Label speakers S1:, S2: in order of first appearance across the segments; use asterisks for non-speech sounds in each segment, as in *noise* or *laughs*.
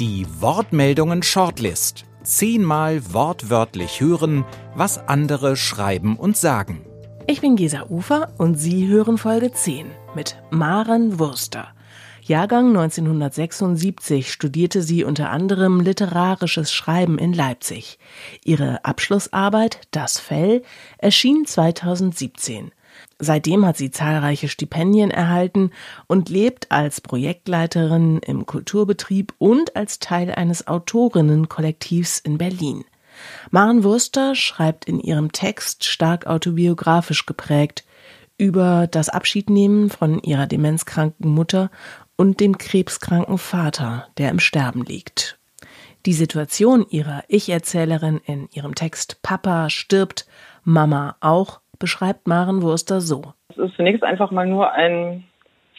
S1: Die Wortmeldungen Shortlist. Zehnmal wortwörtlich hören, was andere schreiben und sagen.
S2: Ich bin Gesa Ufer und Sie hören Folge 10 mit Maren Wurster. Jahrgang 1976 studierte sie unter anderem literarisches Schreiben in Leipzig. Ihre Abschlussarbeit Das Fell erschien 2017. Seitdem hat sie zahlreiche Stipendien erhalten und lebt als Projektleiterin im Kulturbetrieb und als Teil eines Autorinnenkollektivs in Berlin. Maren Wurster schreibt in ihrem Text stark autobiografisch geprägt über das Abschiednehmen von ihrer demenzkranken Mutter und dem krebskranken Vater, der im Sterben liegt. Die Situation ihrer Ich-Erzählerin in ihrem Text Papa stirbt, Mama auch beschreibt Maren Wurster so.
S3: Es ist zunächst einfach mal nur ein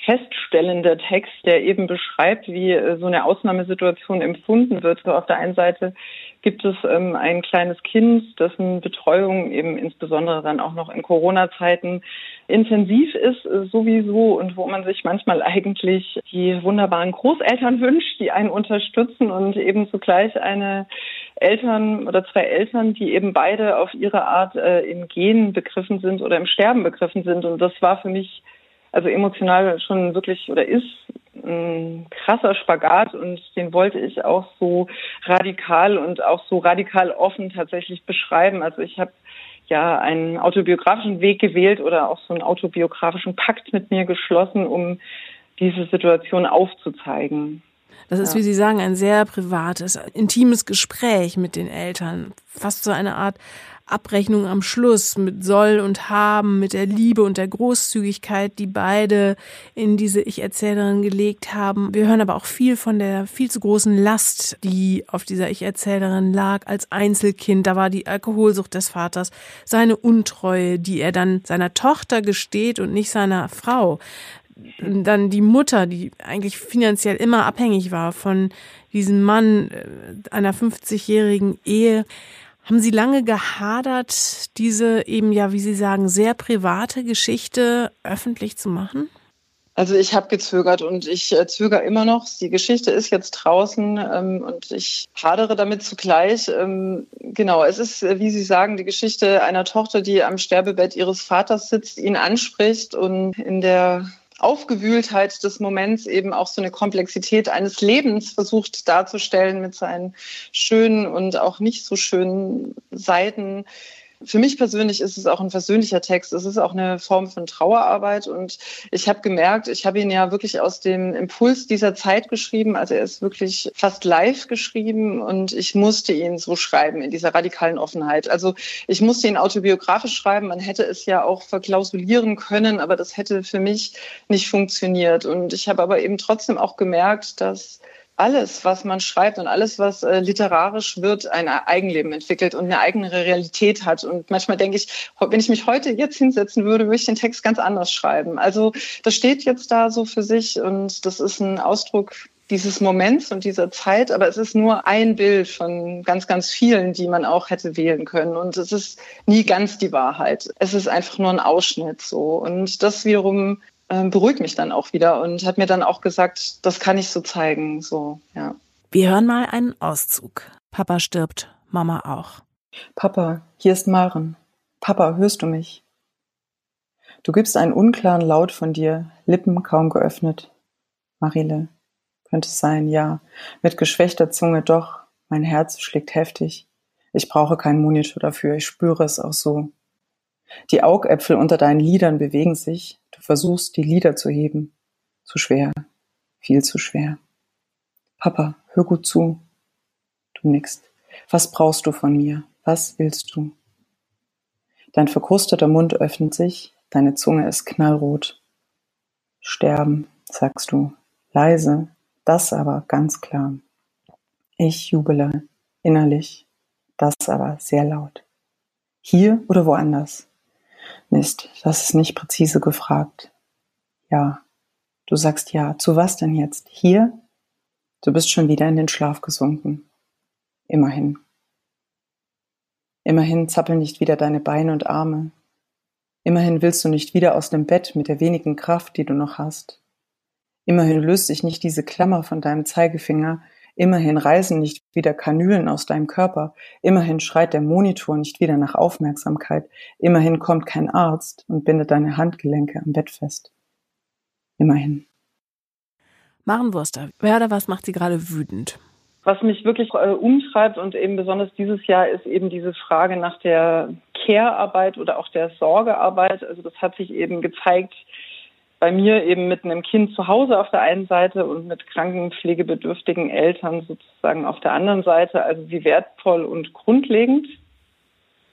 S3: feststellender Text, der eben beschreibt, wie äh, so eine Ausnahmesituation empfunden wird. So auf der einen Seite gibt es ähm, ein kleines Kind, dessen Betreuung eben insbesondere dann auch noch in Corona-Zeiten intensiv ist äh, sowieso und wo man sich manchmal eigentlich die wunderbaren Großeltern *laughs* wünscht, die einen unterstützen und eben zugleich eine Eltern oder zwei Eltern, die eben beide auf ihre Art äh, im Gehen begriffen sind oder im Sterben begriffen sind. Und das war für mich also emotional schon wirklich oder ist ein krasser Spagat und den wollte ich auch so radikal und auch so radikal offen tatsächlich beschreiben. Also ich habe ja einen autobiografischen Weg gewählt oder auch so einen autobiografischen Pakt mit mir geschlossen, um diese Situation aufzuzeigen.
S2: Das ist, ja. wie Sie sagen, ein sehr privates, intimes Gespräch mit den Eltern. Fast so eine Art Abrechnung am Schluss mit Soll und Haben, mit der Liebe und der Großzügigkeit, die beide in diese Ich-Erzählerin gelegt haben. Wir hören aber auch viel von der viel zu großen Last, die auf dieser Ich-Erzählerin lag als Einzelkind. Da war die Alkoholsucht des Vaters, seine Untreue, die er dann seiner Tochter gesteht und nicht seiner Frau dann die Mutter, die eigentlich finanziell immer abhängig war von diesem Mann äh, einer 50-jährigen Ehe. Haben Sie lange gehadert, diese eben ja, wie Sie sagen, sehr private Geschichte öffentlich zu machen?
S3: Also ich habe gezögert und ich äh, zögere immer noch. Die Geschichte ist jetzt draußen ähm, und ich hadere damit zugleich. Ähm, genau, es ist, äh, wie Sie sagen, die Geschichte einer Tochter, die am Sterbebett ihres Vaters sitzt, ihn anspricht und in der Aufgewühltheit des Moments eben auch so eine Komplexität eines Lebens versucht darzustellen mit seinen schönen und auch nicht so schönen Seiten. Für mich persönlich ist es auch ein versöhnlicher Text. Es ist auch eine Form von Trauerarbeit. Und ich habe gemerkt, ich habe ihn ja wirklich aus dem Impuls dieser Zeit geschrieben. Also er ist wirklich fast live geschrieben und ich musste ihn so schreiben in dieser radikalen Offenheit. Also ich musste ihn autobiografisch schreiben. Man hätte es ja auch verklausulieren können, aber das hätte für mich nicht funktioniert. Und ich habe aber eben trotzdem auch gemerkt, dass alles, was man schreibt und alles, was äh, literarisch wird, ein Eigenleben entwickelt und eine eigene Realität hat. Und manchmal denke ich, wenn ich mich heute jetzt hinsetzen würde, würde ich den Text ganz anders schreiben. Also das steht jetzt da so für sich und das ist ein Ausdruck dieses Moments und dieser Zeit, aber es ist nur ein Bild von ganz, ganz vielen, die man auch hätte wählen können. Und es ist nie ganz die Wahrheit. Es ist einfach nur ein Ausschnitt so. Und das wiederum beruhigt mich dann auch wieder und hat mir dann auch gesagt, das kann ich so zeigen, so, ja.
S2: Wir hören mal einen Auszug. Papa stirbt, Mama auch.
S4: Papa, hier ist Maren. Papa, hörst du mich? Du gibst einen unklaren Laut von dir, Lippen kaum geöffnet. Marile, könnte es sein, ja. Mit geschwächter Zunge doch. Mein Herz schlägt heftig. Ich brauche keinen Monitor dafür, ich spüre es auch so. Die Augäpfel unter deinen Lidern bewegen sich. Du versuchst, die Lider zu heben. Zu schwer. Viel zu schwer. Papa, hör gut zu. Du nickst. Was brauchst du von mir? Was willst du? Dein verkrusteter Mund öffnet sich, deine Zunge ist knallrot. Sterben, sagst du, leise, das aber ganz klar. Ich jubele, innerlich, das aber sehr laut. Hier oder woanders? Mist, das ist nicht präzise gefragt. Ja. Du sagst ja. Zu was denn jetzt? Hier? Du bist schon wieder in den Schlaf gesunken. Immerhin. Immerhin zappeln nicht wieder deine Beine und Arme. Immerhin willst du nicht wieder aus dem Bett mit der wenigen Kraft, die du noch hast. Immerhin löst sich nicht diese Klammer von deinem Zeigefinger. Immerhin reisen nicht wieder Kanülen aus deinem Körper. Immerhin schreit der Monitor nicht wieder nach Aufmerksamkeit. Immerhin kommt kein Arzt und bindet deine Handgelenke am Bett fest. Immerhin.
S2: Maren Wurster, wer oder was macht Sie gerade wütend?
S3: Was mich wirklich äh, umtreibt und eben besonders dieses Jahr ist eben diese Frage nach der Care-Arbeit oder auch der Sorgearbeit. Also das hat sich eben gezeigt, bei mir eben mit einem Kind zu Hause auf der einen Seite und mit kranken, pflegebedürftigen Eltern sozusagen auf der anderen Seite. Also wie wertvoll und grundlegend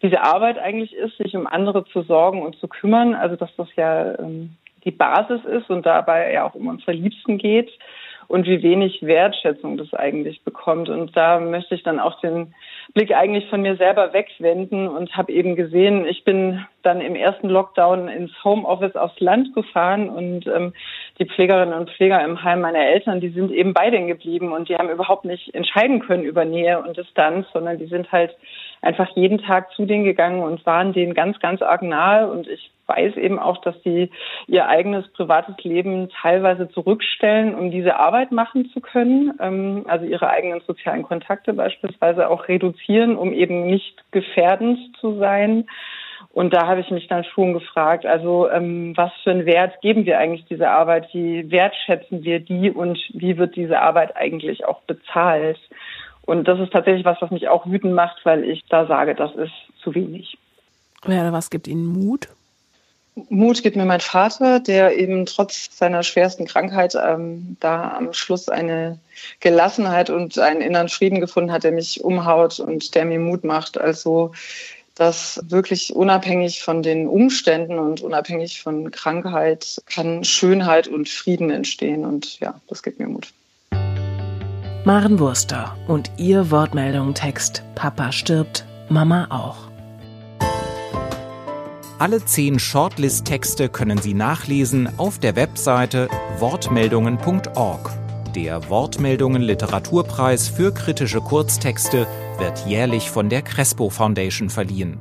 S3: diese Arbeit eigentlich ist, sich um andere zu sorgen und zu kümmern. Also dass das ja ähm, die Basis ist und dabei ja auch um unsere Liebsten geht und wie wenig Wertschätzung das eigentlich bekommt. Und da möchte ich dann auch den Blick eigentlich von mir selber wegwenden und habe eben gesehen, ich bin dann im ersten Lockdown ins Homeoffice aufs Land gefahren und ähm, die Pflegerinnen und Pfleger im Heim meiner Eltern, die sind eben bei denen geblieben und die haben überhaupt nicht entscheiden können über Nähe und Distanz, sondern die sind halt einfach jeden Tag zu denen gegangen und waren denen ganz, ganz arg nahe und ich weiß eben auch, dass sie ihr eigenes privates Leben teilweise zurückstellen, um diese Arbeit machen zu können. Ähm, also ihre eigenen sozialen Kontakte beispielsweise auch reduzieren, um eben nicht gefährdend zu sein. Und da habe ich mich dann schon gefragt, also ähm, was für einen Wert geben wir eigentlich dieser Arbeit? Wie wertschätzen wir die und wie wird diese Arbeit eigentlich auch bezahlt? Und das ist tatsächlich was, was mich auch wütend macht, weil ich da sage, das ist zu wenig.
S2: Ja, was gibt Ihnen Mut?
S3: Mut gibt mir mein Vater, der eben trotz seiner schwersten Krankheit ähm, da am Schluss eine Gelassenheit und einen inneren Frieden gefunden hat, der mich umhaut und der mir Mut macht. Also dass wirklich unabhängig von den Umständen und unabhängig von Krankheit kann Schönheit und Frieden entstehen. Und ja, das gibt mir Mut.
S2: Maren Wurster und ihr Wortmeldung Text Papa stirbt, Mama auch.
S1: Alle zehn Shortlist-Texte können Sie nachlesen auf der Webseite wortmeldungen.org. Der Wortmeldungen Literaturpreis für kritische Kurztexte wird jährlich von der Crespo Foundation verliehen.